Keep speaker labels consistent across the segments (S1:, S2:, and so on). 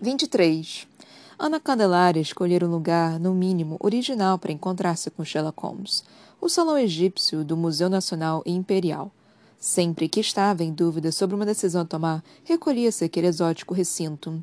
S1: 23. Ana Candelária escolhera um lugar, no mínimo, original para encontrar-se com Sherlock Holmes. O Salão Egípcio do Museu Nacional e Imperial. Sempre que estava em dúvida sobre uma decisão a tomar, recolhia-se àquele exótico recinto.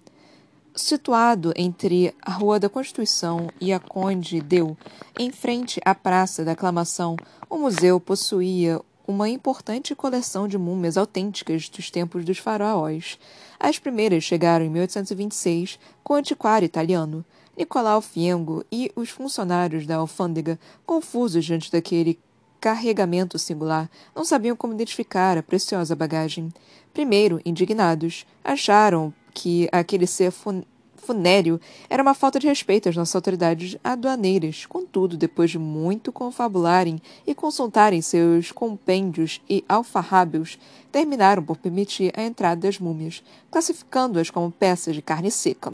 S1: Situado entre a Rua da Constituição e a Conde Deu, em frente à Praça da Aclamação, o museu possuía uma importante coleção de múmias autênticas dos tempos dos faraós. As primeiras chegaram em 1826 com o antiquário italiano. Nicolau Fiengo e os funcionários da alfândega, confusos diante daquele carregamento singular, não sabiam como identificar a preciosa bagagem. Primeiro, indignados, acharam que aquele ser fun funéreo era uma falta de respeito às nossas autoridades aduaneiras. Contudo, depois de muito confabularem e consultarem seus compêndios e alfarrábios, terminaram por permitir a entrada das múmias, classificando-as como peças de carne seca.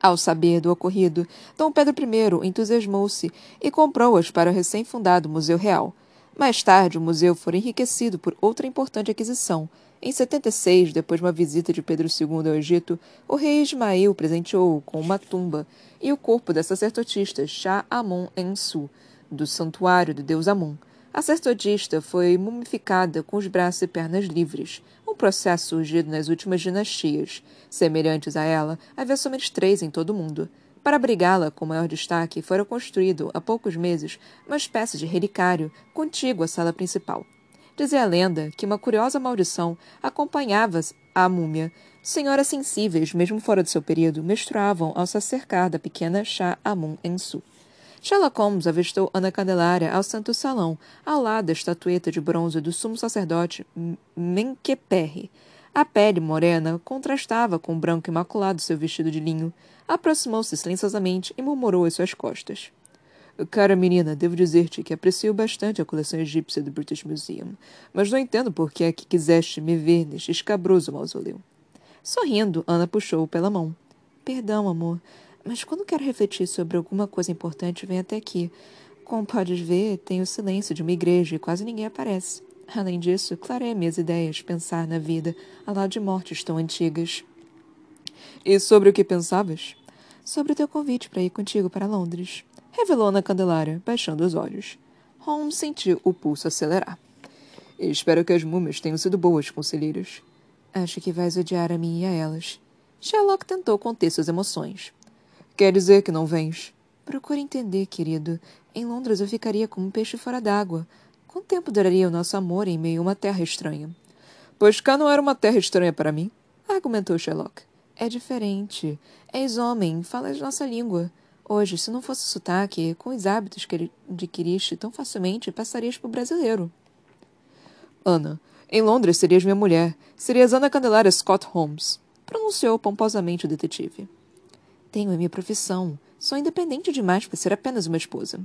S1: Ao saber do ocorrido, Dom Pedro I entusiasmou-se e comprou-as para o recém-fundado Museu Real. Mais tarde, o museu foi enriquecido por outra importante aquisição, em 76, depois de uma visita de Pedro II ao Egito, o rei Ismael presenteou-o com uma tumba e o corpo da sacerdotista Shah Amon Ensu, do santuário do deus Amon. A sacerdotista foi mumificada com os braços e pernas livres, um processo surgido nas últimas dinastias. Semelhantes a ela, havia somente três em todo o mundo. Para abrigá-la com maior destaque, fora construído, há poucos meses, uma espécie de relicário contíguo à sala principal. Dizia a lenda que uma curiosa maldição acompanhava a múmia. Senhoras sensíveis, mesmo fora do seu período, menstruavam ao se acercar da pequena Shah Amun Ensu. Sherlock Holmes avistou Ana Candelária ao Santo Salão, ao lado da estatueta de bronze do sumo sacerdote Menkeperre. A pele morena contrastava com o branco imaculado do seu vestido de linho. Aproximou-se silenciosamente e murmurou às suas costas. Cara menina, devo dizer-te que aprecio bastante a coleção egípcia do British Museum, mas não entendo por que é que quiseste me ver neste escabroso mausoléu. Sorrindo, Ana puxou-o pela mão. Perdão, amor, mas quando quero refletir sobre alguma coisa importante, venho até aqui. Como podes ver, tenho o silêncio de uma igreja e quase ninguém aparece. Além disso, clarei minhas ideias, pensar na vida, ao lado de mortes tão antigas. E sobre o que pensavas? Sobre o teu convite para ir contigo para Londres revelou Ana Candelária, baixando os olhos. Holmes sentiu o pulso acelerar. Espero que as múmias tenham sido boas, conselheiros. Acho que vais odiar a mim e a elas. Sherlock tentou conter suas emoções. Quer dizer que não vens? Procure entender, querido. Em Londres eu ficaria como um peixe fora d'água. Quanto tempo duraria o nosso amor em meio a uma terra estranha? Pois cá não era uma terra estranha para mim, argumentou Sherlock. É diferente. És homem, falas nossa língua. Hoje, se não fosse sotaque, com os hábitos que adquiriste tão facilmente, passarias por brasileiro. Ana, em Londres serias minha mulher. Serias Ana Candelária Scott Holmes, pronunciou pomposamente o detetive. Tenho a minha profissão. Sou independente demais para ser apenas uma esposa.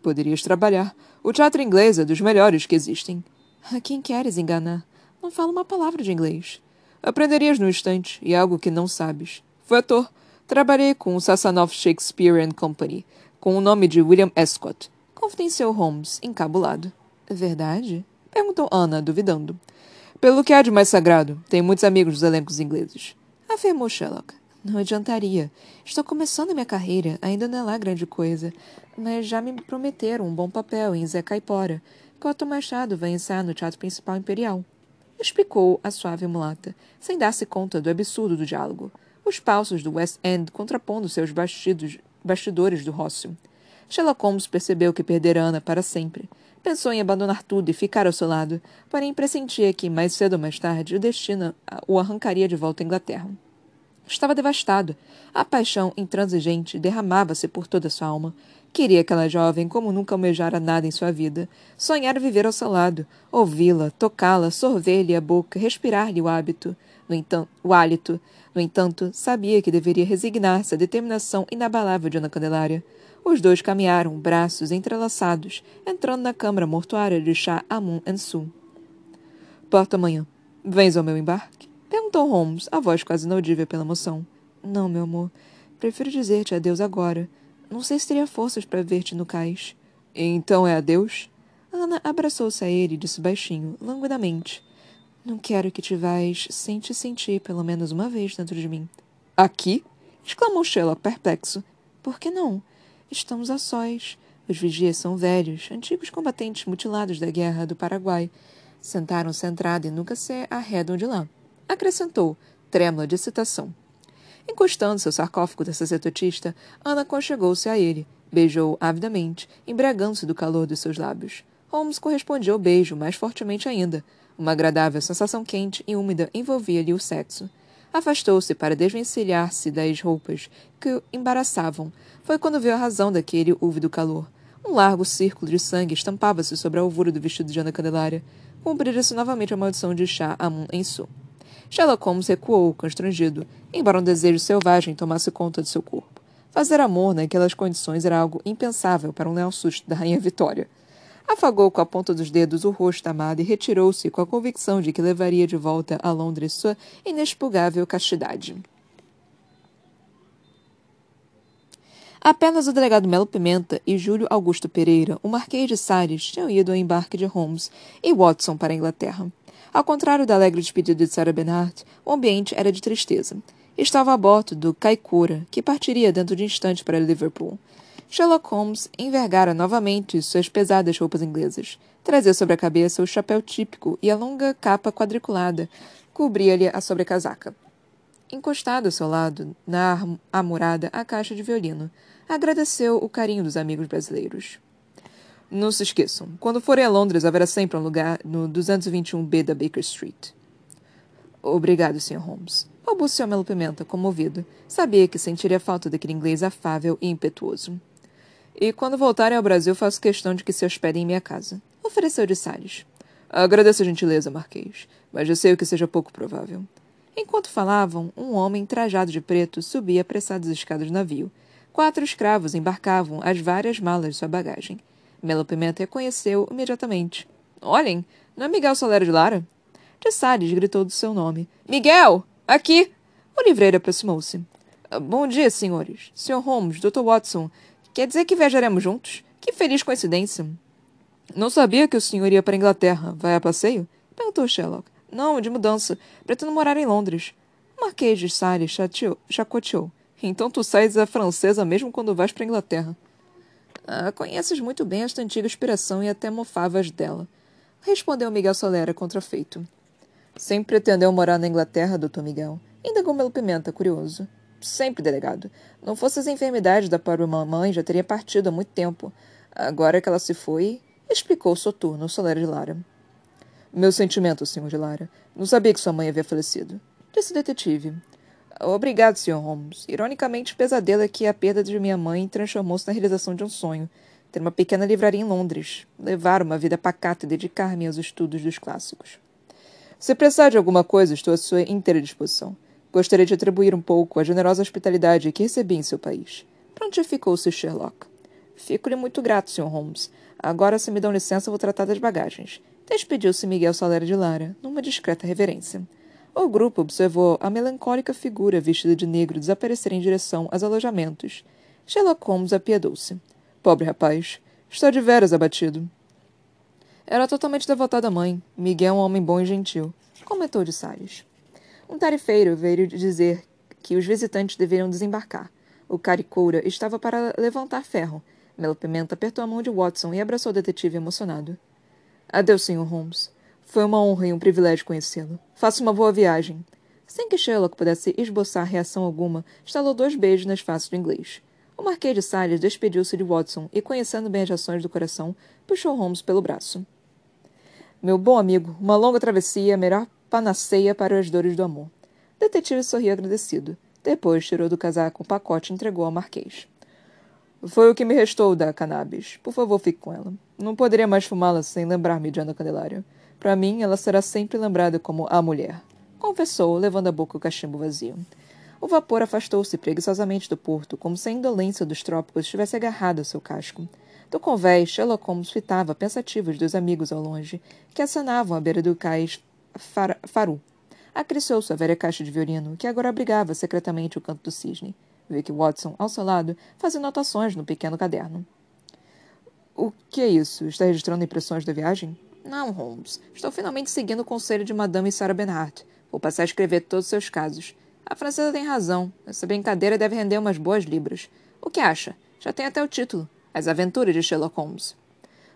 S1: Poderias trabalhar. O teatro inglês é dos melhores que existem. A quem queres enganar? Não falo uma palavra de inglês. Aprenderias no instante, e algo que não sabes. Foi ator. Trabalhei com o Sassanov Shakespeare and Company, com o nome de William Escott, confidenciou Holmes, encabulado. Verdade? Perguntou Anna, duvidando. Pelo que há de mais sagrado, tenho muitos amigos dos elencos ingleses. Afirmou Sherlock. Não adiantaria. Estou começando minha carreira, ainda não é lá grande coisa, mas já me prometeram um bom papel em Zé Caipora, que Otto Machado vai ensaiar no Teatro Principal Imperial. Explicou a suave mulata, sem dar-se conta do absurdo do diálogo os falsos do West End contrapondo seus bastidos, bastidores do Rócio. Sherlock Holmes percebeu que perdera Ana para sempre. Pensou em abandonar tudo e ficar ao seu lado, porém pressentia que, mais cedo ou mais tarde, o destino o arrancaria de volta à Inglaterra. Estava devastado. A paixão intransigente derramava-se por toda sua alma. Queria aquela jovem como nunca almejara nada em sua vida. Sonhara viver ao seu lado, ouvi-la, tocá-la, sorver-lhe a boca, respirar-lhe o hábito, no entanto, o hálito. No entanto, sabia que deveria resignar-se à determinação inabalável de Ana Candelária. Os dois caminharam, braços entrelaçados, entrando na câmara mortuária de Shah Amun Ensu. Porta amanhã. Vens ao meu embarque? Perguntou Holmes, a voz quase inaudível pela emoção. Não, meu amor. Prefiro dizer-te adeus agora. Não sei se teria forças para ver-te no cais. Então é adeus? Ana abraçou-se a ele e disse baixinho, languidamente. Não quero que te vás sem te sentir pelo menos uma vez dentro de mim. Aqui? exclamou Sherlock perplexo. Por que não? Estamos a sós. Os vigias são velhos, antigos combatentes mutilados da Guerra do Paraguai. Sentaram-se à entrada e nunca se arredam de lá. Acrescentou, trêmula de excitação. Encostando-se ao sarcófago da sacerdotista, Ana conchegou-se a ele, beijou-o avidamente, embriagando-se do calor dos seus lábios. Holmes correspondia ao beijo mais fortemente ainda. Uma agradável sensação quente e úmida envolvia-lhe o sexo. Afastou-se para desvencilhar-se das roupas que o embaraçavam. Foi quando viu a razão daquele úvido calor. Um largo círculo de sangue estampava-se sobre a alvura do vestido de Ana Candelária. Cumprira-se novamente a maldição de Shah Amun em Su. Sherlock Holmes recuou, constrangido, embora um desejo selvagem tomasse conta de seu corpo. Fazer amor naquelas condições era algo impensável para um leal susto da Rainha Vitória. Afagou com a ponta dos dedos o rosto da amada e retirou-se com a convicção de que levaria de volta a Londres sua inexpugável castidade. Apenas o delegado Melo Pimenta e Júlio Augusto Pereira, o Marquês de Salles, tinham ido ao embarque de Holmes e Watson para a Inglaterra. Ao contrário da alegre despedida de Sarah Bernhardt, o ambiente era de tristeza. Estava a bordo do Caicura, que partiria dentro de instantes para Liverpool. Sherlock Holmes envergara novamente suas pesadas roupas inglesas. Trazia sobre a cabeça o chapéu típico e a longa capa quadriculada cobria-lhe a sobrecasaca. Encostado ao seu lado, na amurada, a caixa de violino, agradeceu o carinho dos amigos brasileiros. Não se esqueçam, quando forem a Londres, haverá sempre um lugar no 221B da Baker Street. Obrigado, Sr. Holmes. Balbuciou Melo Pimenta, comovido. Sabia que sentiria falta daquele inglês afável e impetuoso. E quando voltarem ao Brasil, faço questão de que se hospedem em minha casa. Ofereceu de Salles. Agradeço a gentileza, Marquês, mas já sei o que seja pouco provável. Enquanto falavam, um homem trajado de preto subia apressado as escadas do navio. Quatro escravos embarcavam as várias malas de sua bagagem. Melo Pimenta reconheceu imediatamente. Olhem, não é Miguel Solero de Lara? De Salles gritou do seu nome. Miguel! Aqui! O livreiro aproximou-se. Bom dia, senhores. Sr. Holmes, Dr. Watson. Quer dizer que viajaremos juntos? Que feliz coincidência. Não sabia que o senhor ia para a Inglaterra. Vai a passeio? Perguntou Sherlock. Não, de mudança. Pretendo morar em Londres. O Marquês de Salles chacoteou. Então tu sais a francesa mesmo quando vais para a Inglaterra. Ah, conheces muito bem esta antiga inspiração e até mofavas dela. Respondeu Miguel Solera contrafeito. Sempre pretendeu morar na Inglaterra, doutor Miguel. Indagou Melo Pimenta, curioso. Sempre, delegado. Não fosse as enfermidades da pobre mamãe, já teria partido há muito tempo. Agora que ela se foi, explicou o soturno, Solera de Lara. Meu sentimento, senhor de Lara. Não sabia que sua mãe havia falecido. Disse o detetive. Obrigado, Sr. Holmes. Ironicamente, o pesadelo é que a perda de minha mãe transformou-se na realização de um sonho. Ter uma pequena livraria em Londres. Levar uma vida pacata e dedicar-me aos estudos dos clássicos. Se precisar de alguma coisa, estou à sua inteira disposição. Gostaria de atribuir um pouco a generosa hospitalidade que recebi em seu país. Prontificou-se Sherlock. Fico-lhe muito grato, Sr. Holmes. Agora, se me dão licença, vou tratar das bagagens. Despediu-se Miguel Salera de Lara, numa discreta reverência. O grupo observou a melancólica figura vestida de negro desaparecer em direção aos alojamentos. Sherlock Holmes apiedou-se. Pobre rapaz. Está de veras abatido. Era totalmente devotado à mãe. Miguel é um homem bom e gentil. Comentou de Salles. Um tarifeiro veio dizer que os visitantes deveriam desembarcar. O caricoura estava para levantar ferro. Melo Pimenta apertou a mão de Watson e abraçou o detetive emocionado. Adeus, Sr. Holmes. Foi uma honra e um privilégio conhecê-lo. Faça uma boa viagem. Sem que Sherlock pudesse esboçar reação alguma, estalou dois beijos nas faces do inglês. O Marquês de Salles despediu-se de Watson e, conhecendo bem as ações do coração, puxou Holmes pelo braço. Meu bom amigo, uma longa travessia é a melhor panaceia para as dores do amor. O detetive sorriu agradecido. Depois tirou do casaco um pacote e entregou ao Marquês. Foi o que me restou da cannabis. Por favor, fique com ela. Não poderia mais fumá-la sem lembrar-me de Ana Candelária. Para mim, ela será sempre lembrada como a mulher, confessou, levando à boca o cachimbo vazio. O vapor afastou-se preguiçosamente do porto, como se a indolência dos trópicos estivesse agarrada ao seu casco. Do convés, Sherlock Holmes fitava pensativos dos amigos ao longe, que acanavam à beira do cais far Faru. Acrissou sua velha caixa de violino, que agora abrigava secretamente o canto do cisne. Viu Watson, ao seu lado, fazia anotações no pequeno caderno. O que é isso? Está registrando impressões da viagem? Não, Holmes. Estou finalmente seguindo o conselho de Madame Sarah Bernhardt. Vou passar a escrever todos os seus casos. A francesa tem razão. Essa brincadeira deve render umas boas libras. O que acha? Já tem até o título: As Aventuras de Sherlock Holmes.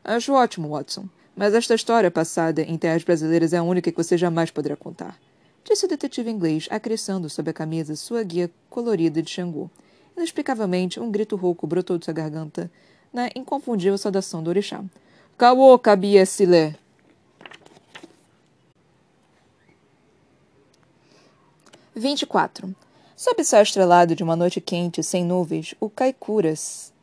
S1: Acho ótimo, Watson. Mas esta história passada em terras brasileiras é a única que você jamais poderá contar. Disse o detetive inglês, acrescendo sob a camisa sua guia colorida de Xangô. Inexplicavelmente, um grito rouco brotou de sua garganta na inconfundível saudação do orixá. Caô, cabia silé! 24. Sob o céu estrelado de uma noite quente, sem nuvens, o Kaikura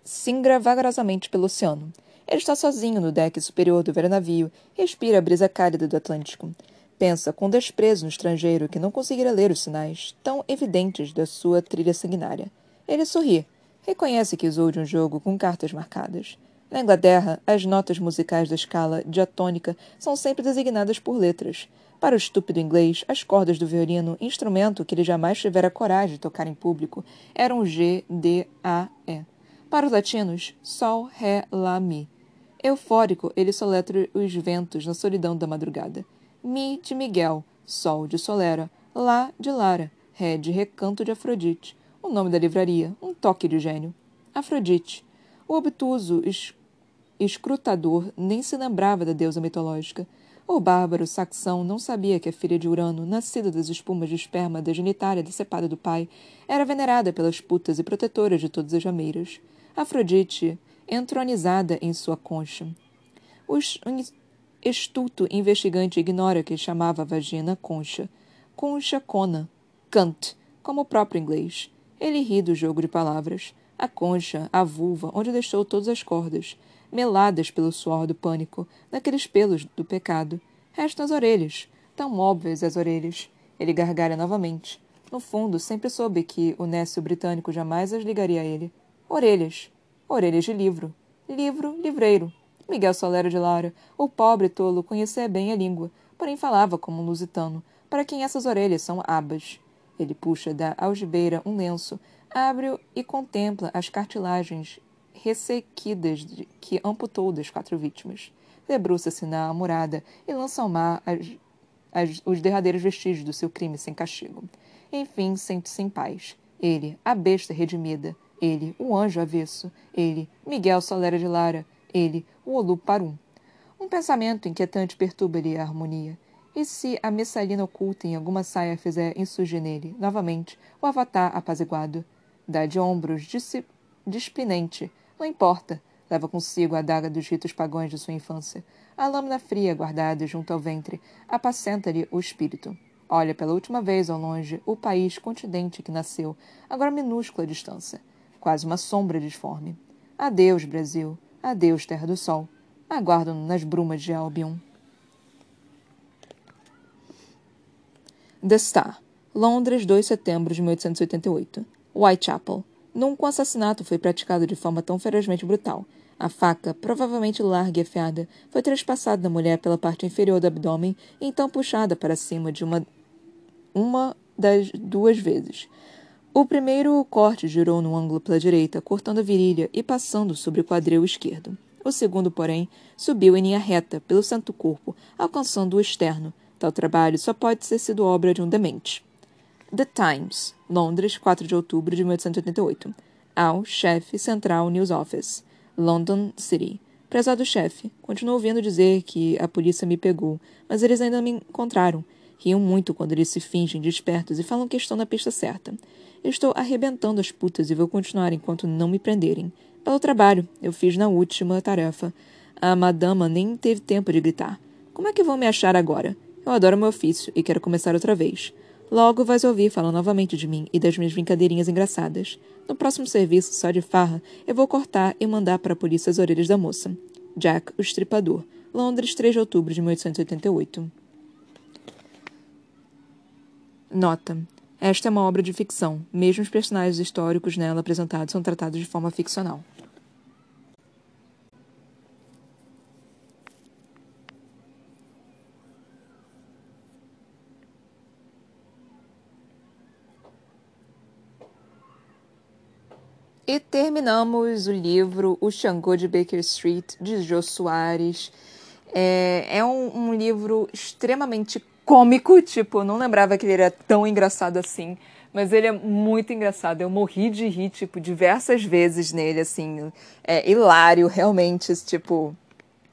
S1: singra vagarosamente pelo oceano. Ele está sozinho no deck superior do velho navio respira a brisa cálida do Atlântico. Pensa com desprezo no estrangeiro que não conseguirá ler os sinais tão evidentes da sua trilha sanguinária. Ele sorri. Reconhece que usou de um jogo com cartas marcadas. Na Inglaterra, as notas musicais da escala diatônica são sempre designadas por letras. Para o estúpido inglês, as cordas do violino, instrumento que ele jamais tivera coragem de tocar em público, eram G, D, A, E. Para os latinos, Sol, Ré, Lá, Mi. Eufórico, ele soletra os ventos na solidão da madrugada. Mi de Miguel, Sol de Solera, Lá de Lara, Ré de Recanto de Afrodite. O nome da livraria, um toque de gênio. Afrodite. O obtuso escrutador nem se lembrava da deusa mitológica. O bárbaro saxão não sabia que a filha de Urano, nascida das espumas de esperma da genitária decepada do pai, era venerada pelas putas e protetoras de todas as rameiras. Afrodite, entronizada em sua concha. O estulto investigante ignora que chamava a vagina concha. Concha cona. Kant, como o próprio inglês. Ele ri do jogo de palavras. A concha, a vulva, onde deixou todas as cordas meladas pelo suor do pânico, naqueles pelos do pecado. Restam as orelhas, tão óbvias as orelhas. Ele gargalha novamente. No fundo, sempre soube que o Nécio britânico jamais as ligaria a ele. Orelhas. Orelhas de livro. Livro, livreiro. Miguel Solero de Lara, o pobre tolo, conhecia bem a língua, porém falava como um lusitano, para quem essas orelhas são abas. Ele puxa da algibeira um lenço, abre-o e contempla as cartilagens ressequidas que amputou das quatro vítimas. Debruça-se na amurada e lança ao mar as, as, os derradeiros vestígios do seu crime sem castigo. Enfim, sente-se em paz. Ele, a besta redimida. Ele, o anjo avesso. Ele, Miguel Solera de Lara. Ele, o Olu Parum. Um pensamento inquietante perturba-lhe a harmonia. E se a messalina oculta em alguma saia fizer insurgir nele, novamente, o avatar apaziguado? Dá de ombros, dispinente, não importa. Leva consigo a adaga dos ritos pagãos de sua infância. A lâmina fria guardada junto ao ventre apacenta-lhe o espírito. Olha pela última vez ao longe o país continente que nasceu, agora minúscula distância, quase uma sombra disforme. Adeus, Brasil. Adeus, Terra do Sol. Aguardo-no nas brumas de Albion. The Star, Londres, 2 de setembro de 1888. Whitechapel. Nunca um assassinato foi praticado de forma tão ferozmente brutal. A faca, provavelmente larga e afiada, foi trespassada da mulher pela parte inferior do abdômen e então puxada para cima de uma, uma das duas vezes. O primeiro corte girou num ângulo pela direita, cortando a virilha e passando sobre o quadril esquerdo. O segundo, porém, subiu em linha reta pelo santo corpo, alcançando o externo. Tal trabalho só pode ter sido obra de um demente. The Times, Londres, 4 de outubro de 1888. Ao chefe Central News Office, London City. Prezado chefe, continuo ouvindo dizer que a polícia me pegou, mas eles ainda me encontraram. Riam muito quando eles se fingem despertos e falam que estão na pista certa. Eu estou arrebentando as putas e vou continuar enquanto não me prenderem. Pelo trabalho, eu fiz na última tarefa. A madama nem teve tempo de gritar. Como é que vão me achar agora? Eu adoro meu ofício e quero começar outra vez. Logo vais ouvir falar novamente de mim e das minhas brincadeirinhas engraçadas. No próximo serviço, só de farra, eu vou cortar e mandar para a polícia as orelhas da moça. Jack, o Estripador. Londres, 3 de outubro de 1888. Nota. Esta é uma obra de ficção. Mesmo os personagens históricos nela apresentados são tratados de forma ficcional. E terminamos o livro O Xangô de Baker Street, de Jô Soares. É, é um, um, livro extremamente cômico, tipo, não lembrava que ele era tão engraçado assim, Mas ele é muito engraçado. Eu morri de rir, tipo, diversas vezes nele, assim. É hilário, realmente, tipo.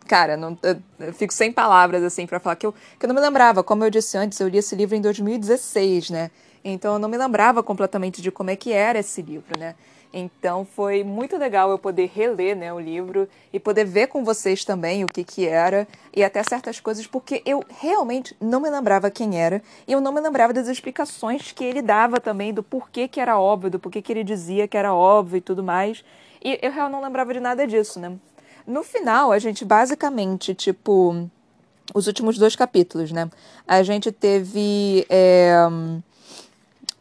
S1: Cara, não, eu, eu fico sem palavras, assim, para falar que eu, que eu não me lembrava. Como eu disse antes, eu li esse livro em 2016, né? Então eu não me lembrava completamente de como é que era esse livro, né? Então foi muito legal eu poder reler né, o livro e poder ver com vocês também o que, que era e até certas coisas, porque eu realmente não me lembrava quem era e eu não me lembrava das explicações que ele dava também do porquê que era óbvio, do porquê que ele dizia que era óbvio e tudo mais. E eu realmente não lembrava de nada disso, né? No final, a gente basicamente, tipo, os últimos dois capítulos, né? A gente teve. É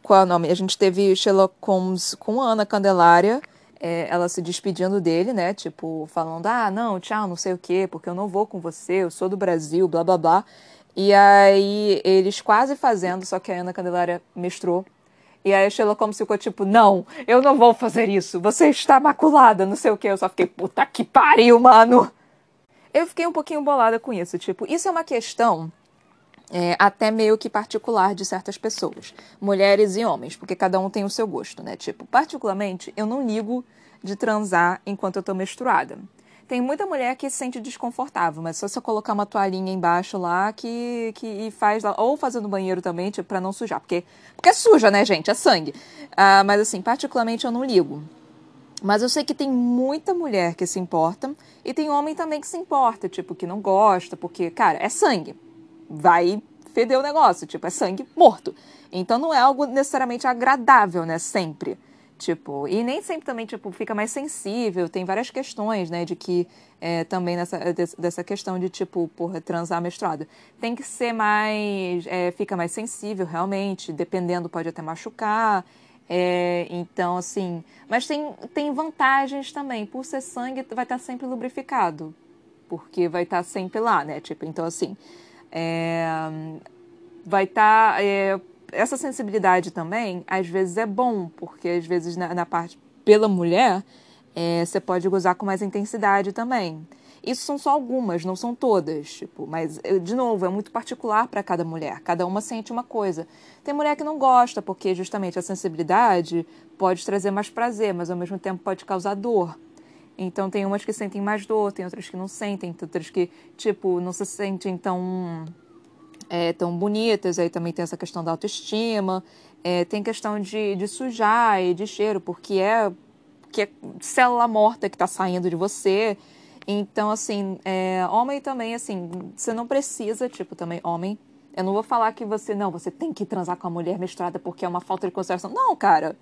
S1: qual é o nome? A gente teve Sherlock Holmes com Ana Candelária, é, ela se despedindo dele, né? Tipo, falando, ah, não, tchau, não sei o quê, porque eu não vou com você, eu sou do Brasil, blá blá blá. E aí eles quase fazendo, só que a Ana Candelária mestrou. E aí a Sherlock Holmes ficou tipo, não, eu não vou fazer isso, você está maculada, não sei o quê. Eu só fiquei, puta que pariu, mano! Eu fiquei um pouquinho bolada com isso, tipo, isso é uma questão é, até meio que particular de certas pessoas, mulheres e homens, porque cada um tem o seu gosto, né? Tipo, particularmente, eu não ligo de transar enquanto eu tô menstruada. Tem muita mulher que se sente desconfortável, mas só se eu colocar uma toalhinha embaixo lá que, que faz lá, ou fazer no banheiro também, tipo, pra não sujar, porque, porque é suja, né, gente? É sangue. Ah, mas assim, particularmente eu não ligo. Mas eu sei que tem muita mulher que se importa e tem homem também que se importa, tipo, que não gosta, porque, cara, é sangue vai feder o negócio, tipo, é sangue morto. Então não é algo necessariamente agradável, né, sempre. Tipo, e nem sempre também, tipo, fica mais sensível, tem várias questões, né, de que é, também nessa, dessa questão de, tipo, porra, transar menstruada. Tem que ser mais, é, fica mais sensível, realmente, dependendo, pode até machucar, é, então, assim, mas tem, tem vantagens também, por ser sangue, vai estar sempre lubrificado, porque vai estar sempre lá, né, tipo, então, assim, é, vai estar. Tá, é, essa sensibilidade também, às vezes, é bom, porque às vezes na, na parte pela mulher, é, você pode gozar com mais intensidade também. Isso são só algumas, não são todas, tipo, mas de novo, é muito particular para cada mulher. Cada uma sente uma coisa. Tem mulher que não gosta porque justamente a sensibilidade pode trazer mais prazer, mas ao mesmo tempo pode causar dor. Então tem umas que sentem mais dor, tem outras que não sentem, tem outras que, tipo, não se sentem tão, é, tão bonitas. Aí também tem essa questão da autoestima. É, tem questão de, de sujar e de cheiro, porque é, que é célula morta que está saindo de você. Então, assim, é, homem também, assim, você não precisa, tipo, também homem. Eu não vou falar que você, não, você tem que transar com a mulher mestrada porque é uma falta de consideração. Não, cara.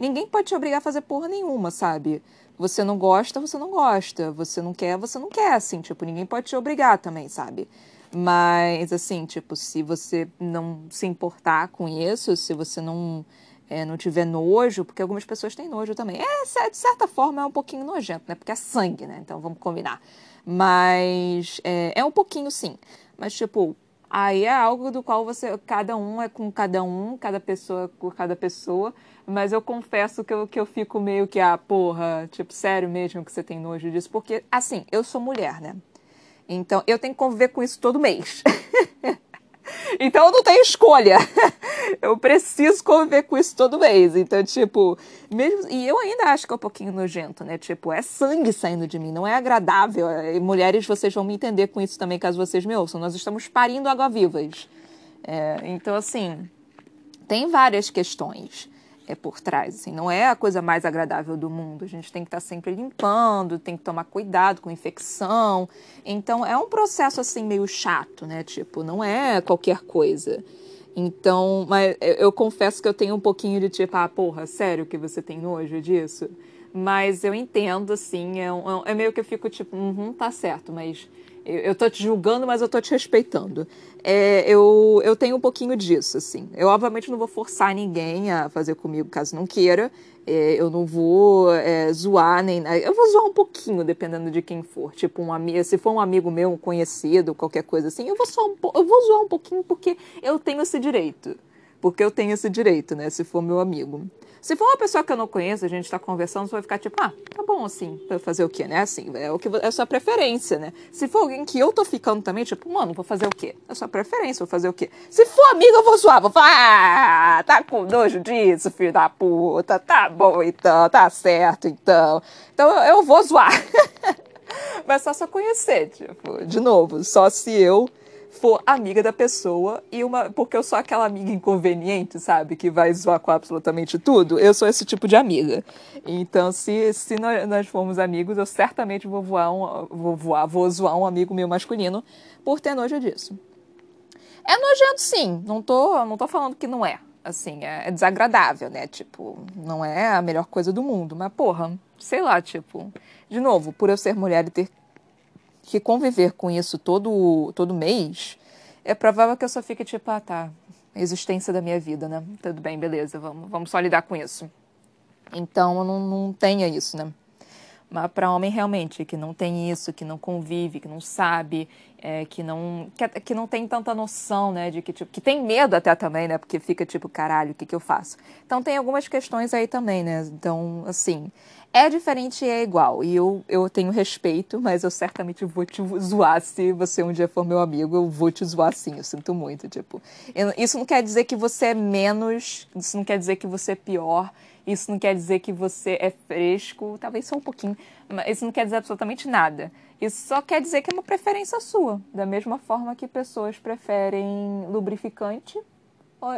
S1: Ninguém pode te obrigar a fazer porra nenhuma, sabe? Você não gosta, você não gosta. Você não quer, você não quer, assim. Tipo, ninguém pode te obrigar também, sabe? Mas, assim, tipo, se você não se importar com isso, se você não, é, não tiver nojo, porque algumas pessoas têm nojo também. É, de certa forma, é um pouquinho nojento, né? Porque é sangue, né? Então, vamos combinar. Mas, é, é um pouquinho, sim. Mas, tipo, aí é algo do qual você, cada um é com cada um, cada pessoa com cada pessoa. Mas eu confesso que eu, que eu fico meio que, ah, porra, tipo, sério mesmo que você tem nojo disso? Porque, assim, eu sou mulher, né? Então, eu tenho que conviver com isso todo mês. então, eu não tenho escolha. eu preciso conviver com isso todo mês. Então, tipo, mesmo. E eu ainda acho que é um pouquinho nojento, né? Tipo, é sangue saindo de mim, não é agradável. Mulheres, vocês vão me entender com isso também, caso vocês me ouçam. Nós estamos parindo água-vivas. É, então, assim, tem várias questões é por trás. Assim, não é a coisa mais agradável do mundo. A gente tem que estar sempre limpando, tem que tomar cuidado com infecção. Então é um processo assim meio chato, né? Tipo, não é qualquer coisa. Então, mas eu confesso que eu tenho um pouquinho de tipo, ah, porra, sério que você tem nojo disso? Mas eu entendo, assim, é, um, é meio que eu fico tipo, uhum, tá certo, mas eu, tô te julgando, mas eu tô te respeitando. É, eu, eu tenho um pouquinho disso, assim. Eu, obviamente, não vou forçar ninguém a fazer comigo caso não queira. É, eu não vou é, zoar nem. Eu vou zoar um pouquinho, dependendo de quem for. Tipo, um amigo, se for um amigo meu, um conhecido, qualquer coisa assim, eu vou, só um eu vou zoar um pouquinho porque eu tenho esse direito. Porque eu tenho esse direito, né? Se for meu amigo. Se for uma pessoa que eu não conheço, a gente está conversando, você vai ficar tipo, ah, tá bom assim, pra fazer o quê, né? Assim, é o que é a sua preferência, né? Se for alguém que eu tô ficando também, tipo, mano, vou fazer o quê? É a sua preferência, vou fazer o quê? Se for amigo, eu vou zoar, vou falar, ah, tá com nojo disso, filho da puta, tá bom então, tá certo então. Então eu vou zoar. Mas só só conhecer, tipo, de novo, só se eu for amiga da pessoa e uma. Porque eu sou aquela amiga inconveniente, sabe? Que vai zoar com absolutamente tudo. Eu sou esse tipo de amiga. Então, se, se nós, nós formos amigos, eu certamente vou voar um. Vou voar, vou zoar um amigo meu masculino por ter nojo disso. É nojento, sim. Não tô, não tô falando que não é. Assim, é, é desagradável, né? Tipo, não é a melhor coisa do mundo. Mas, porra, sei lá, tipo. De novo, por eu ser mulher e ter que conviver com isso todo, todo mês, é provável que eu só fique tipo, ah, tá, existência da minha vida, né? Tudo bem, beleza, vamos, vamos só lidar com isso. Então, não, não tenha isso, né? Mas para homem realmente que não tem isso, que não convive, que não sabe, é, que não que, que, não tem tanta noção, né, de que tipo, que tem medo até também, né, porque fica tipo caralho, o que que eu faço? Então tem algumas questões aí também, né? Então assim é diferente e é igual. E eu, eu tenho respeito, mas eu certamente vou te zoar se você um dia for meu amigo. Eu vou te zoar sim, eu sinto muito. Tipo, eu, isso não quer dizer que você é menos, isso não quer dizer que você é pior. Isso não quer dizer que você é fresco, talvez só um pouquinho, mas isso não quer dizer absolutamente nada. Isso só quer dizer que é uma preferência sua, da mesma forma que pessoas preferem lubrificante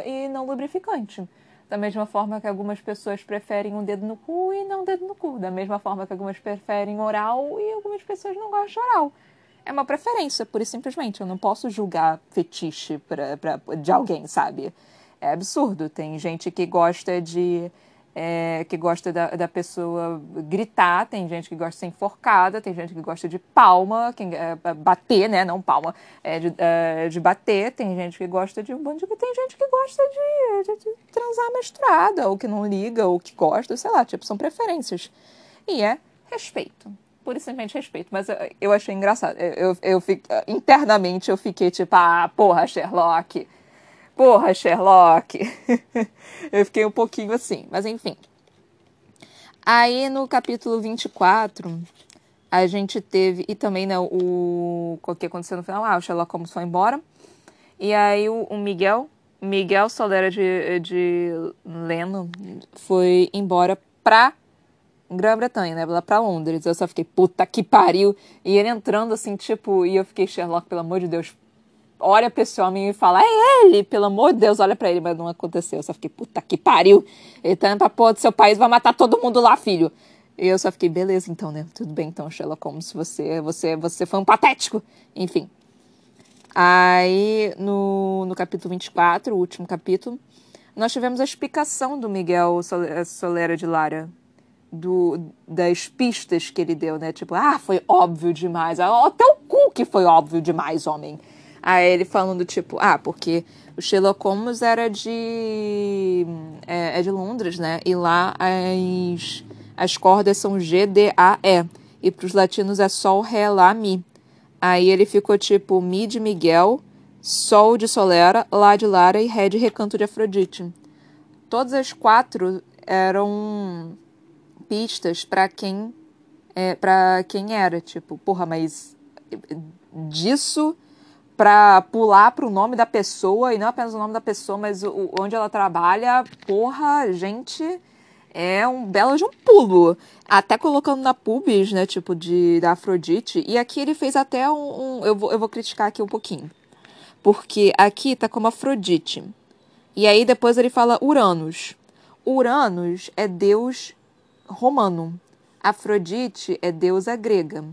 S1: e não lubrificante. Da mesma forma que algumas pessoas preferem um dedo no cu e não um dedo no cu. Da mesma forma que algumas preferem oral e algumas pessoas não gostam de oral. É uma preferência, pura e simplesmente. Eu não posso julgar fetiche pra, pra, de alguém, sabe? É absurdo. Tem gente que gosta de é, que gosta da, da pessoa gritar, tem gente que gosta de ser enforcada, tem gente que gosta de palma, quem, é, bater, né? Não palma, é, de, é, de bater, tem gente que gosta de um bando de. Tem gente que gosta de, de, de transar mestrada, ou que não liga, ou que gosta, sei lá, tipo, são preferências. E é respeito. Pura e simplesmente respeito. Mas eu, eu achei engraçado. Eu, eu, eu, internamente eu fiquei tipo, ah, porra, Sherlock Porra, Sherlock! eu fiquei um pouquinho assim, mas enfim. Aí no capítulo 24, a gente teve. E também, né, o. O que aconteceu no final? Ah, o Sherlock Holmes foi embora. E aí o, o Miguel, Miguel Solera de, de Leno, foi embora pra Grã-Bretanha, né? Lá pra Londres. Eu só fiquei, puta que pariu. E ele entrando assim, tipo, e eu fiquei, Sherlock, pelo amor de Deus, olha pra esse homem e fala, é ele, pelo amor de Deus, olha pra ele, mas não aconteceu. Eu só fiquei, puta que pariu. Ele tá indo pra porra do seu país, vai matar todo mundo lá, filho. E eu só fiquei, beleza, então, né? Tudo bem, então, Sherlock Holmes, você, você, você foi um patético. Enfim. Aí, no, no capítulo 24, o último capítulo, nós tivemos a explicação do Miguel Solera de Lara, do, das pistas que ele deu, né? Tipo, ah, foi óbvio demais. Até o cu que foi óbvio demais, homem. Aí ele falando, tipo, ah, porque o Sherlock Holmes era de. É, é de Londres, né? E lá as, as cordas são G, D, A, E. E pros latinos é Sol, Ré, Lá, Mi. Aí ele ficou tipo Mi de Miguel, Sol de Solera, Lá de Lara e Ré de Recanto de Afrodite. Todas as quatro eram pistas para quem é, para quem era, tipo, porra, mas disso para pular para o nome da pessoa, e não apenas o nome da pessoa, mas o, onde ela trabalha, porra, gente, é um belo de um pulo. Até colocando na pubis, né, tipo, de, da Afrodite. E aqui ele fez até um. um eu, vou, eu vou criticar aqui um pouquinho. Porque aqui tá como Afrodite. E aí depois ele fala Uranus. Uranus é deus romano. Afrodite é deusa grega.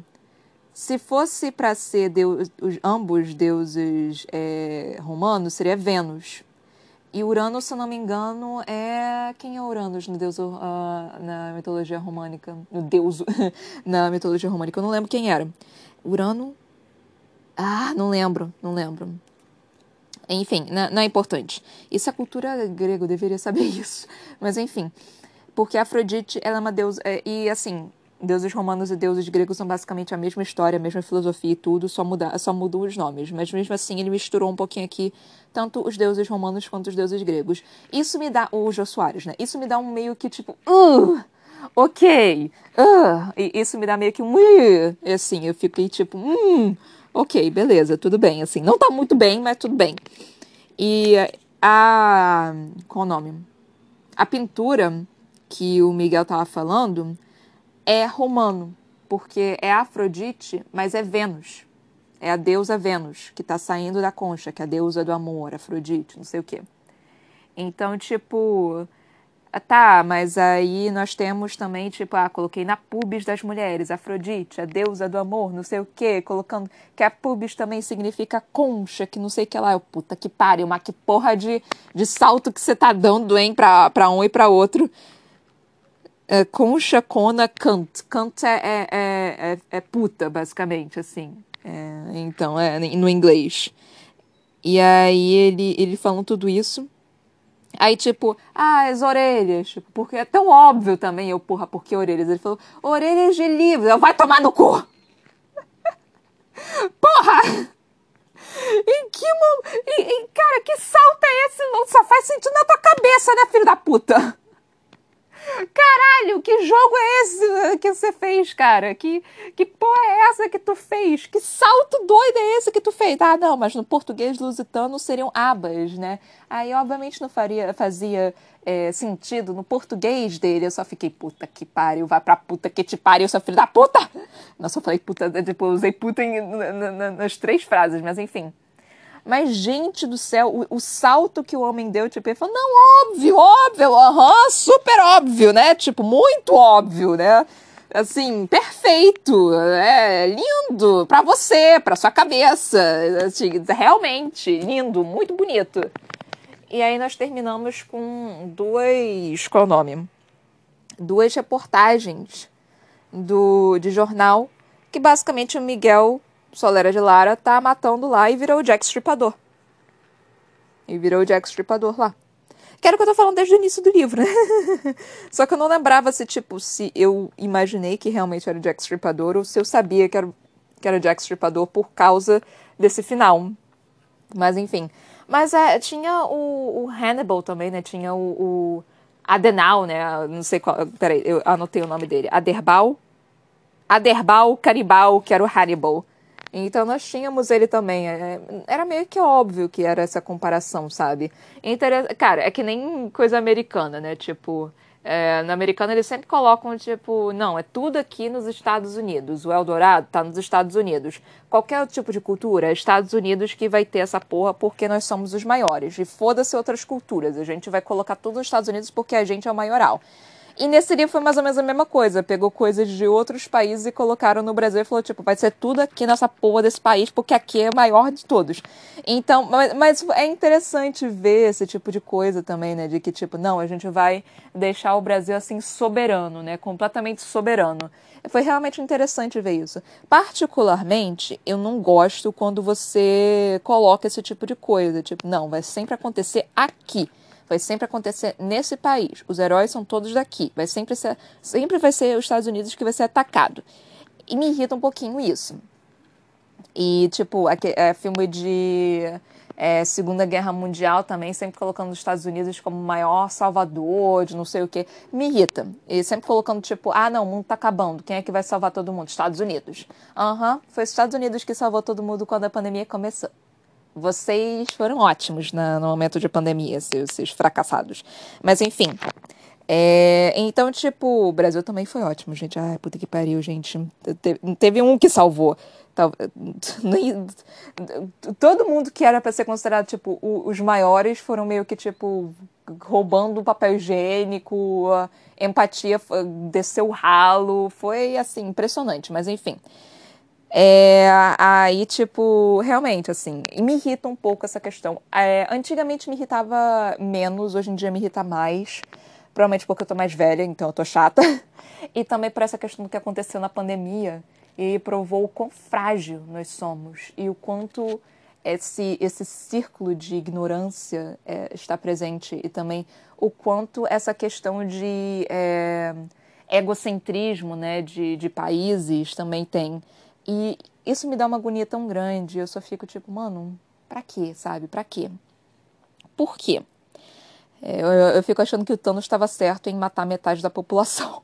S1: Se fosse para ser deus, os, ambos deuses é, romanos, seria Vênus. E Urano, se não me engano, é. Quem é Uranus no deus, uh, na mitologia românica? No deus na mitologia românica. Eu não lembro quem era. Urano. Ah, não lembro, não lembro. Enfim, não, não é importante. Isso a cultura grega deveria saber isso. Mas enfim. Porque Afrodite, ela é uma deusa. É, e assim, Deuses romanos e deuses gregos são basicamente a mesma história, a mesma filosofia e tudo, só, muda, só mudam os nomes. Mas mesmo assim, ele misturou um pouquinho aqui tanto os deuses romanos quanto os deuses gregos. Isso me dá. O Jô Soares, né? Isso me dá um meio que tipo. Uh, ok. Uh, e isso me dá meio que um. Uh, assim, eu fiquei tipo. Hum, ok, beleza, tudo bem. Assim, não tá muito bem, mas tudo bem. E a. Qual o nome? A pintura que o Miguel tava falando é romano, porque é Afrodite, mas é Vênus. É a deusa Vênus que está saindo da concha, que é a deusa do amor, Afrodite, não sei o quê. Então, tipo, tá, mas aí nós temos também, tipo, ah, coloquei na pubis das mulheres, Afrodite, a deusa do amor, não sei o quê, colocando que a pubis também significa concha, que não sei o que lá. Eu, puta que pariu, mas que porra de, de salto que você tá dando, hein, pra, pra um e pra outro é, concha, cona, cant. Cant é, é, é, é, puta, basicamente, assim. É, então, é no inglês. E aí ele, ele falando tudo isso. Aí, tipo, ah, as orelhas. Tipo, porque é tão óbvio também. Eu, porra, por que orelhas? Ele falou, orelhas de livro. Eu, vai tomar no cu! porra! Em que momento. Cara, que salto é esse? Não só faz sentido na tua cabeça, né, filho da puta? Caralho, que jogo é esse que você fez, cara? Que, que porra é essa que tu fez? Que salto doido é esse que tu fez? Ah, não, mas no português lusitano seriam abas, né? Aí, obviamente, não faria, fazia é, sentido no português dele. Eu só fiquei, puta que pariu, vai pra puta que te pariu, seu filho da puta! Nossa, eu falei puta, tipo, usei puta em, nas três frases, mas enfim. Mas, gente do céu, o, o, salto que o homem deu, tipo, ele falou, não, óbvio, óbvio, aham, super óbvio, né? Tipo, muito óbvio, né? Assim, perfeito, é lindo para você, para sua cabeça, assim, realmente lindo, muito bonito. E aí nós terminamos com duas, qual é o nome? Duas reportagens do de jornal que basicamente o Miguel Solera de Lara tá matando lá e virou o Jack Stripador. E virou o Jack Stripador lá. Que era o que eu tô falando desde o início do livro, né? Só que eu não lembrava se, tipo, se eu imaginei que realmente era o Jack Stripador ou se eu sabia que era, que era o Jack Stripador por causa desse final. Mas enfim. Mas é, tinha o, o Hannibal também, né? Tinha o, o Adenal, né? Não sei qual. Peraí, eu anotei o nome dele. Aderbal? Aderbal Caribal, que era o Hannibal. Então nós tínhamos ele também. É, era meio que óbvio que era essa comparação, sabe? Cara, é que nem coisa americana, né? Tipo, é, na americana eles sempre colocam, tipo, não, é tudo aqui nos Estados Unidos. O Eldorado tá nos Estados Unidos. Qualquer tipo de cultura, é Estados Unidos que vai ter essa porra porque nós somos os maiores. E foda-se outras culturas. A gente vai colocar tudo nos Estados Unidos porque a gente é o maioral. E nesse livro foi mais ou menos a mesma coisa. Pegou coisas de outros países e colocaram no Brasil e falou, tipo, vai ser tudo aqui nessa porra desse país, porque aqui é o maior de todos. Então, mas, mas, é interessante ver esse tipo de coisa também, né? De que, tipo, não, a gente vai deixar o Brasil assim soberano, né? Completamente soberano. Foi realmente interessante ver isso. Particularmente, eu não gosto quando você coloca esse tipo de coisa. Tipo, não, vai sempre acontecer aqui vai sempre acontecer nesse país. Os heróis são todos daqui. Vai sempre ser, sempre vai ser os Estados Unidos que vai ser atacado. E me irrita um pouquinho isso. E, tipo, é, filme de é, Segunda Guerra Mundial também, sempre colocando os Estados Unidos como maior salvador de não sei o que, me irrita. E sempre colocando, tipo, ah, não, o mundo tá acabando, quem é que vai salvar todo mundo? Estados Unidos. Aham, uhum, foi os Estados Unidos que salvou todo mundo quando a pandemia começou. Vocês foram ótimos na, no momento de pandemia, seus, fracassados. Mas enfim. É, então, tipo, o Brasil também foi ótimo, gente. Ai, puta que pariu, gente. Teve, teve um que salvou. Todo mundo que era para ser considerado, tipo, os maiores foram meio que, tipo, roubando papel higiênico, empatia desceu o ralo. Foi, assim, impressionante, mas enfim. É, aí, tipo, realmente, assim, me irrita um pouco essa questão. É, antigamente me irritava menos, hoje em dia me irrita mais. Provavelmente porque eu tô mais velha, então eu tô chata. E também por essa questão do que aconteceu na pandemia e provou o quão frágil nós somos e o quanto esse, esse círculo de ignorância é, está presente e também o quanto essa questão de. É, egocentrismo, né, de, de países também tem. E isso me dá uma agonia tão grande. Eu só fico tipo, mano, pra quê, sabe? Pra quê? Por quê? É, eu, eu fico achando que o Thanos estava certo em matar metade da população.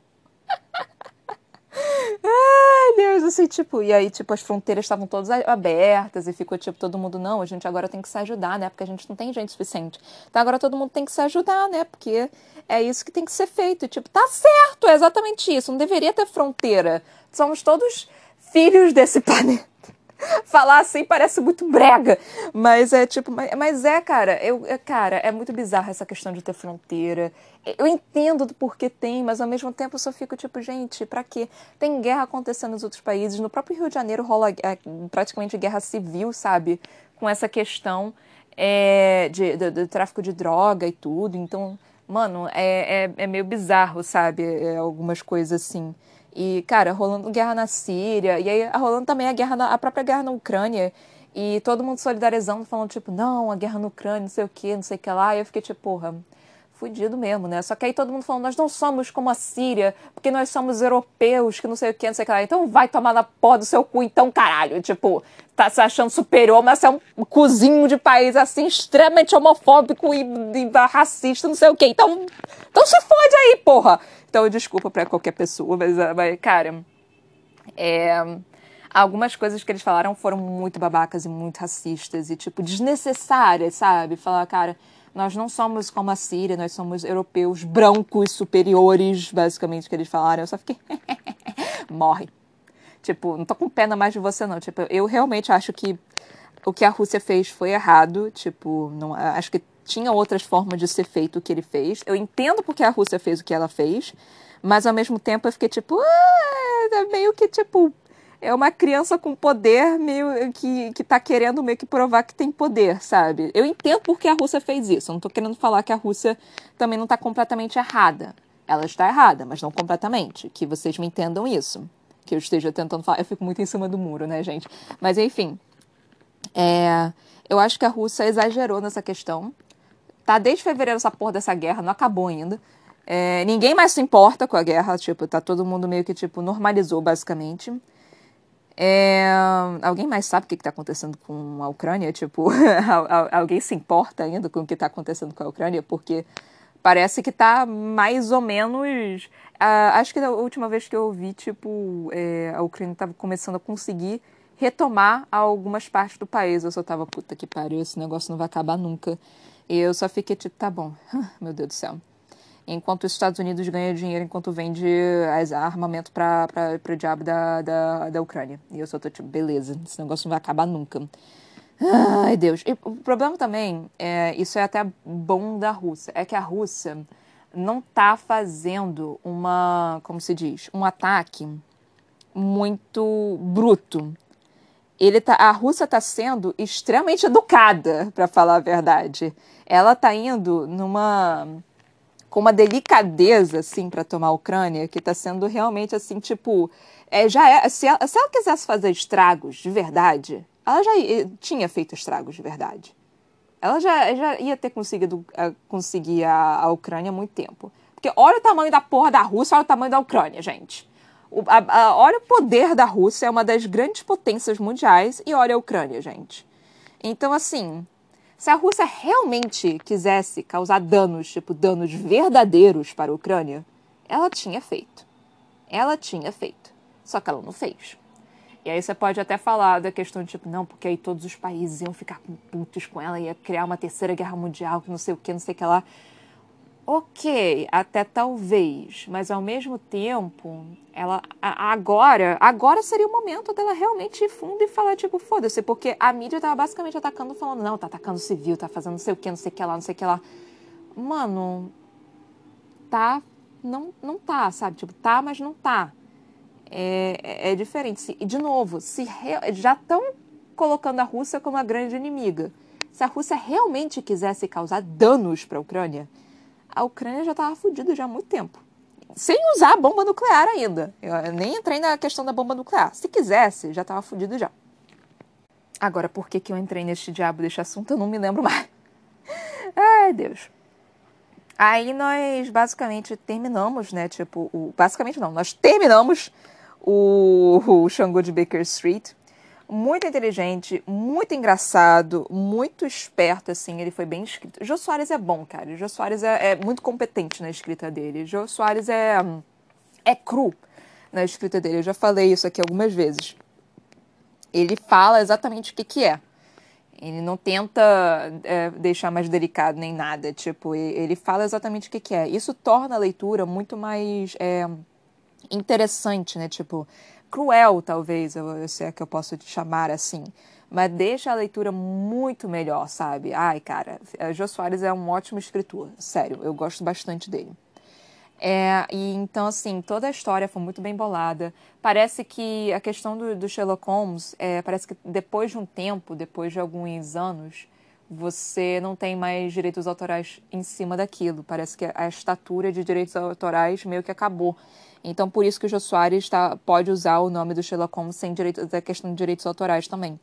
S1: Ai, Deus, assim, tipo, e aí, tipo, as fronteiras estavam todas abertas e ficou, tipo, todo mundo, não, a gente agora tem que se ajudar, né? Porque a gente não tem gente suficiente. Então agora todo mundo tem que se ajudar, né? Porque é isso que tem que ser feito. Tipo, tá certo, é exatamente isso. Não deveria ter fronteira. Somos todos filhos desse planeta. Falar assim parece muito brega, mas é tipo, mas é, cara, eu, é, cara, é muito bizarro essa questão de ter fronteira. Eu entendo do porquê tem, mas ao mesmo tempo eu só fico tipo, gente, para quê? Tem guerra acontecendo nos outros países, no próprio Rio de Janeiro rola é, praticamente guerra civil, sabe? Com essa questão é, de, de, de, tráfico de droga e tudo, então, mano, é, é, é meio bizarro, sabe? É, algumas coisas assim. E, cara, rolando guerra na Síria, e aí rolando também a guerra na, a própria guerra na Ucrânia, e todo mundo solidarizando, falando, tipo, não, a guerra na Ucrânia, não sei o que, não sei o que lá. E eu fiquei tipo, porra, fudido mesmo, né? Só que aí todo mundo falando, nós não somos como a Síria, porque nós somos europeus, que não sei o que, não sei o que lá. Então vai tomar na porra do seu cu, então, caralho. Tipo, tá se achando superior, mas é um cozinho de país assim, extremamente homofóbico e, e racista, não sei o que. Então, então se fode aí, porra. Então, desculpa para qualquer pessoa, mas, ah, mas cara, é, algumas coisas que eles falaram foram muito babacas e muito racistas e, tipo, desnecessárias, sabe? Falar, cara, nós não somos como a Síria, nós somos europeus brancos superiores, basicamente, que eles falaram. Eu só fiquei, morre. Tipo, não tô com pena mais de você, não. Tipo, eu realmente acho que o que a Rússia fez foi errado. Tipo, não, acho que tinha outras formas de ser feito o que ele fez. Eu entendo porque a Rússia fez o que ela fez, mas ao mesmo tempo eu fiquei tipo, ah, é meio que tipo é uma criança com poder meio que, que tá querendo meio que provar que tem poder, sabe? Eu entendo porque a Rússia fez isso. Eu não tô querendo falar que a Rússia também não tá completamente errada. Ela está errada, mas não completamente. Que vocês me entendam isso. Que eu esteja tentando falar. Eu fico muito em cima do muro, né, gente? Mas enfim. É, eu acho que a Rússia exagerou nessa questão. Tá desde fevereiro essa porra dessa guerra, não acabou ainda. É, ninguém mais se importa com a guerra, tipo, tá todo mundo meio que, tipo, normalizou, basicamente. É, alguém mais sabe o que está acontecendo com a Ucrânia? Tipo, alguém se importa ainda com o que está acontecendo com a Ucrânia? Porque parece que está mais ou menos. Acho que da última vez que eu ouvi, tipo, é, a Ucrânia estava começando a conseguir retomar algumas partes do país. Eu só tava, puta que pariu, esse negócio não vai acabar nunca. Eu só fiquei tipo, tá bom, meu Deus do céu. Enquanto os Estados Unidos ganham dinheiro enquanto vende armamento para o diabo da, da, da Ucrânia. E eu só tô tipo, beleza, esse negócio não vai acabar nunca. Ai, Deus. E o problema também, é, isso é até bom da Rússia, é que a Rússia não tá fazendo uma, como se diz, um ataque muito bruto ele tá, a Rússia está sendo extremamente educada, para falar a verdade. Ela está indo numa com uma delicadeza assim para tomar a Ucrânia que está sendo realmente assim tipo é, já é, se, ela, se ela quisesse fazer estragos de verdade, ela já ia, tinha feito estragos de verdade. Ela já, já ia ter conseguido uh, conseguir a, a Ucrânia há muito tempo. Porque olha o tamanho da porra da Rússia, olha o tamanho da Ucrânia, gente. O, a, a, olha o poder da Rússia, é uma das grandes potências mundiais, e olha a Ucrânia, gente. Então, assim, se a Rússia realmente quisesse causar danos, tipo danos verdadeiros para a Ucrânia, ela tinha feito. Ela tinha feito. Só que ela não fez. E aí você pode até falar da questão de tipo, não, porque aí todos os países iam ficar putos com ela, ia criar uma terceira guerra mundial, que não sei o que, não sei o que lá. Ok, até talvez, mas ao mesmo tempo, ela agora, agora seria o momento dela realmente ir fundo e falar tipo, foda-se, porque a mídia tava basicamente atacando, falando, não, tá atacando civil, tá fazendo não sei o que, não sei o que lá, não sei o que lá. Mano, tá, não, não tá, sabe? Tipo, tá, mas não tá. É, é, é diferente. E de novo, se re, já estão colocando a Rússia como a grande inimiga. Se a Rússia realmente quisesse causar danos para a Ucrânia, a Ucrânia já estava fodida já há muito tempo. Sem usar a bomba nuclear ainda. Eu nem entrei na questão da bomba nuclear. Se quisesse, já estava fodido já. Agora, por que, que eu entrei neste diabo deste assunto, eu não me lembro mais. Ai, Deus. Aí nós basicamente terminamos, né? Tipo, o, basicamente não, nós terminamos o, o Xangô de Baker Street. Muito inteligente, muito engraçado, muito esperto, assim, ele foi bem escrito. Jô Soares é bom, cara. Jô Soares é, é muito competente na escrita dele. Jô Soares é, é cru na escrita dele. Eu já falei isso aqui algumas vezes. Ele fala exatamente o que, que é. Ele não tenta é, deixar mais delicado nem nada. Tipo, ele fala exatamente o que, que é. Isso torna a leitura muito mais é, interessante, né? Tipo, cruel, talvez, eu, se é que eu posso te chamar assim. Mas deixa a leitura muito melhor, sabe? Ai, cara, Jô Soares é um ótimo escritor. Sério, eu gosto bastante dele. É, e então, assim, toda a história foi muito bem bolada. Parece que a questão do, do Sherlock Holmes, é, parece que depois de um tempo, depois de alguns anos, você não tem mais direitos autorais em cima daquilo. Parece que a estatura de direitos autorais meio que acabou. Então, por isso que o Jô Soares tá, pode usar o nome do Sherlock Holmes sem direito, da questão de direitos autorais também.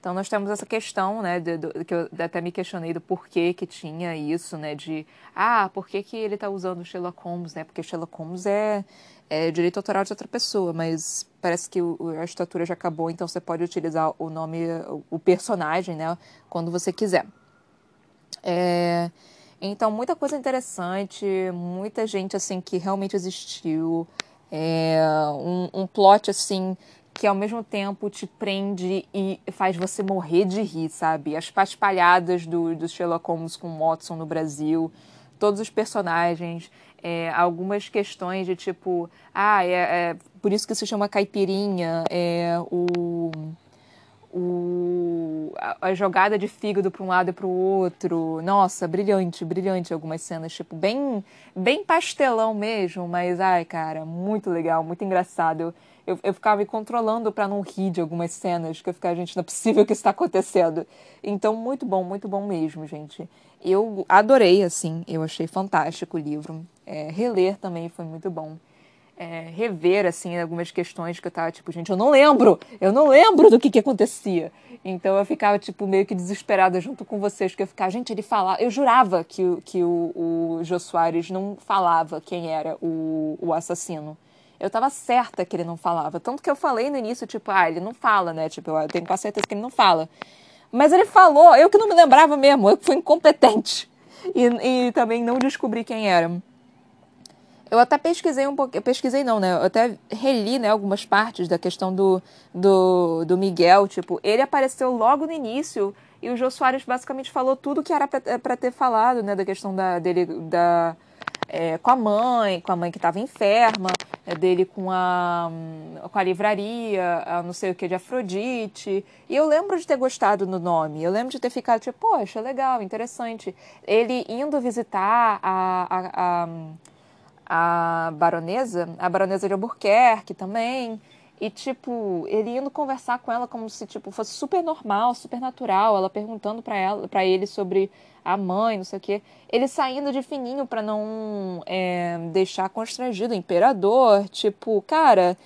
S1: Então nós temos essa questão, né, de, que eu até me questionei do porquê que tinha isso, né, de ah, por que, que ele está usando o Sherlock Holmes, né, porque Sherlock Holmes é, é direito autoral de outra pessoa, mas parece que a estatura já acabou, então você pode utilizar o nome, o personagem, né, quando você quiser. É, então muita coisa interessante, muita gente assim que realmente existiu, é, um, um plot assim que ao mesmo tempo te prende e faz você morrer de rir, sabe? As paspalhadas do, do Sherlock Holmes com Watson no Brasil, todos os personagens, é, algumas questões de tipo, ah, é, é, por isso que se chama caipirinha, é, o, o, a, a jogada de fígado para um lado e para o outro, nossa, brilhante, brilhante algumas cenas, tipo, bem, bem pastelão mesmo, mas, ai, cara, muito legal, muito engraçado. Eu, eu, ficava me controlando para não rir de algumas cenas, que eu ficava, gente, não é possível que isso está acontecendo. Então, muito bom, muito bom mesmo, gente. Eu adorei, assim, eu achei fantástico o livro. É, reler também foi muito bom. É, rever, assim, algumas questões que eu tava, tipo, gente, eu não lembro, eu não lembro do que que acontecia. Então eu ficava, tipo, meio que desesperada junto com vocês, que eu ficava, gente, ele falava, eu jurava que, que o, o Jô Soares não falava quem era o, o assassino eu tava certa que ele não falava. Tanto que eu falei no início, tipo, ah, ele não fala, né? Tipo, eu tenho quase certeza que ele não fala. Mas ele falou, eu que não me lembrava mesmo, eu que fui incompetente. E, e também não descobri quem era. Eu até pesquisei um pouco, pesquisei não, né? Eu até reli, né, algumas partes da questão do, do, do Miguel, tipo, ele apareceu logo no início e o Jô Soares basicamente falou tudo que era para ter falado, né, da questão da, dele, da, é, com a mãe, com a mãe que estava enferma, é, dele com a, com a livraria, a não sei o que, de Afrodite. E eu lembro de ter gostado do nome, eu lembro de ter ficado tipo, poxa, legal, interessante. Ele indo visitar a, a, a, a baronesa, a baronesa de Albuquerque também. E, tipo, ele indo conversar com ela como se, tipo, fosse super normal, super natural. Ela perguntando para ela, para ele sobre a mãe, não sei o quê. Ele saindo de fininho para não é, deixar constrangido o imperador. Tipo, cara,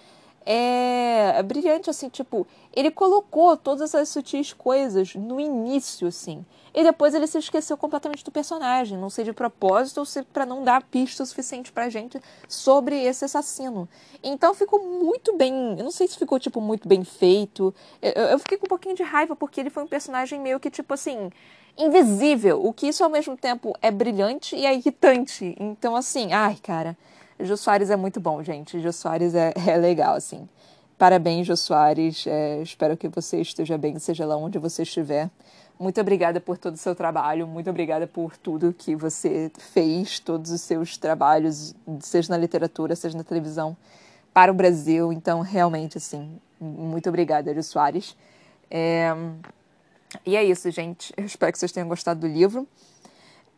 S1: é brilhante, assim, tipo, ele colocou todas essas sutis coisas no início, assim. E depois ele se esqueceu completamente do personagem. Não sei de propósito ou se para não dar pista suficiente pra gente sobre esse assassino. Então ficou muito bem. Eu não sei se ficou, tipo, muito bem feito. Eu, eu fiquei com um pouquinho de raiva porque ele foi um personagem meio que, tipo assim invisível, o que isso ao mesmo tempo é brilhante e é irritante. Então, assim, ai, cara, Jô Soares é muito bom, gente. Jô Soares é, é legal, assim. Parabéns, Jô Soares. É, espero que você esteja bem, seja lá onde você estiver. Muito obrigada por todo o seu trabalho, muito obrigada por tudo que você fez, todos os seus trabalhos, seja na literatura, seja na televisão, para o Brasil. Então, realmente, assim, muito obrigada, Jô Soares. É... E é isso, gente. Eu espero que vocês tenham gostado do livro.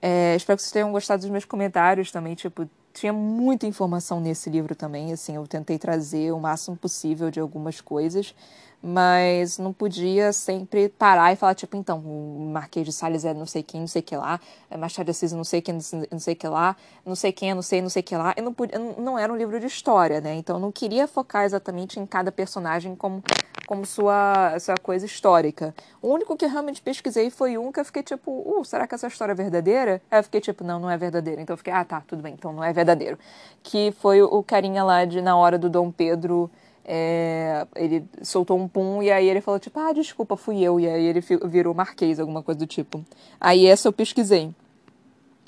S1: É, espero que vocês tenham gostado dos meus comentários também. Tipo, tinha muita informação nesse livro também. Assim, eu tentei trazer o máximo possível de algumas coisas, mas não podia sempre parar e falar, tipo, então, o Marquês de Sales é não sei quem, não sei que lá, é Machado de Assis não sei quem, não sei que lá, não sei quem, não sei, não sei que lá. Eu não, podia, não era um livro de história, né? Então, eu não queria focar exatamente em cada personagem como como sua, sua coisa histórica. O único que eu realmente pesquisei foi um que eu fiquei tipo, uh, será que essa história é verdadeira? Aí eu fiquei tipo, não, não é verdadeira. Então eu fiquei, ah, tá, tudo bem, então não é verdadeiro. Que foi o carinha lá de na hora do Dom Pedro. É, ele soltou um pum e aí ele falou tipo, ah, desculpa, fui eu. E aí ele virou marquês, alguma coisa do tipo. Aí essa eu pesquisei.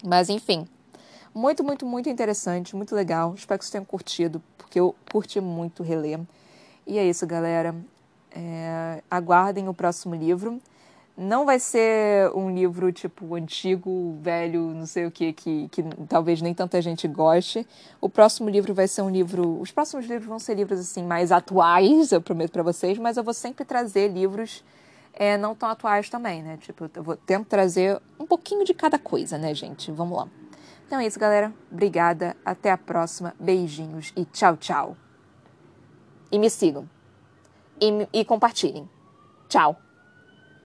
S1: Mas enfim, muito, muito, muito interessante, muito legal. Espero que vocês tenham curtido, porque eu curti muito reler. E é isso, galera. É, aguardem o próximo livro. Não vai ser um livro tipo antigo, velho, não sei o que, que, que talvez nem tanta gente goste. O próximo livro vai ser um livro. Os próximos livros vão ser livros assim mais atuais, eu prometo para vocês, mas eu vou sempre trazer livros é, não tão atuais também, né? Tipo, eu vou tento trazer um pouquinho de cada coisa, né, gente? Vamos lá. Então é isso, galera. Obrigada. Até a próxima. Beijinhos e tchau, tchau. E me sigam. E, e compartilhem. Tchau.